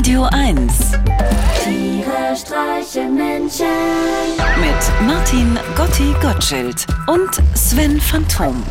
Radio 1 Tiere streichen Menschen. mit Martin Gotti Gottschild und Sven Phantom.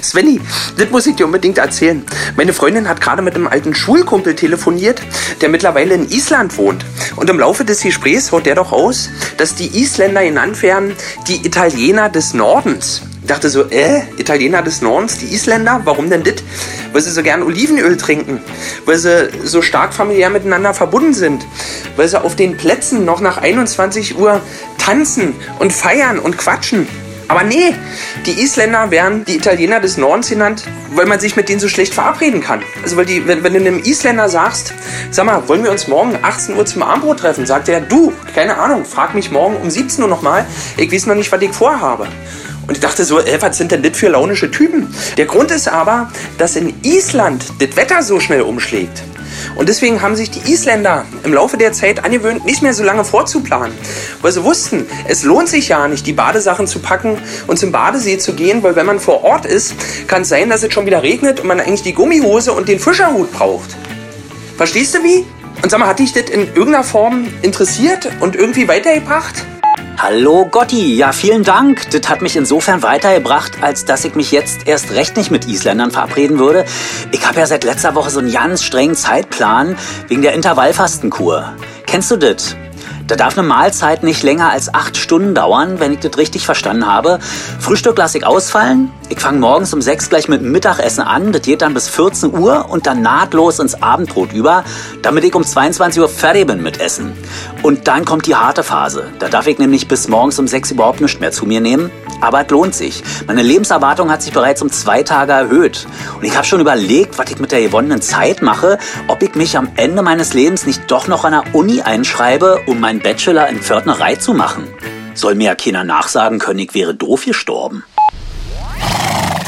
Svenny, das muss ich dir unbedingt erzählen. Meine Freundin hat gerade mit einem alten Schulkumpel telefoniert, der mittlerweile in Island wohnt. Und im Laufe des Gesprächs haut der doch aus, dass die Isländer genannt werden die Italiener des Nordens. Dachte so, äh, Italiener des Nordens, die Isländer? Warum denn das? Weil sie so gern Olivenöl trinken, weil sie so stark familiär miteinander verbunden sind, weil sie auf den Plätzen noch nach 21 Uhr tanzen und feiern und quatschen. Aber nee, die Isländer werden die Italiener des Nordens genannt, weil man sich mit denen so schlecht verabreden kann. Also weil die, wenn, wenn du einem Isländer sagst, sag mal, wollen wir uns morgen 18 Uhr zum Abendbrot treffen, sagt er, du, keine Ahnung, frag mich morgen um 17 Uhr nochmal, ich weiß noch nicht, was ich vorhabe. Und ich dachte so, ey, was sind denn das für launische Typen? Der Grund ist aber, dass in Island das Wetter so schnell umschlägt. Und deswegen haben sich die Isländer im Laufe der Zeit angewöhnt, nicht mehr so lange vorzuplanen. Weil sie wussten, es lohnt sich ja nicht, die Badesachen zu packen und zum Badesee zu gehen, weil wenn man vor Ort ist, kann es sein, dass es schon wieder regnet und man eigentlich die Gummihose und den Fischerhut braucht. Verstehst du wie? Und sag mal, hat dich das in irgendeiner Form interessiert und irgendwie weitergebracht? Hallo Gotti, ja vielen Dank. Das hat mich insofern weitergebracht, als dass ich mich jetzt erst recht nicht mit Isländern verabreden würde. Ich habe ja seit letzter Woche so einen ganz strengen Zeitplan wegen der Intervallfastenkur. Kennst du das? Da darf eine Mahlzeit nicht länger als acht Stunden dauern, wenn ich das richtig verstanden habe. Frühstück lasse ich ausfallen. Ich fange morgens um sechs gleich mit dem Mittagessen an. Das geht dann bis 14 Uhr und dann nahtlos ins Abendbrot über, damit ich um 22 Uhr fertig bin mit Essen. Und dann kommt die harte Phase. Da darf ich nämlich bis morgens um sechs überhaupt nichts mehr zu mir nehmen. Aber es lohnt sich. Meine Lebenserwartung hat sich bereits um zwei Tage erhöht. Und ich habe schon überlegt, was ich mit der gewonnenen Zeit mache, ob ich mich am Ende meines Lebens nicht doch noch an der Uni einschreibe, um meinen Bachelor in Pförtnerei zu machen. Soll mir ja keiner nachsagen können, ich wäre doof gestorben.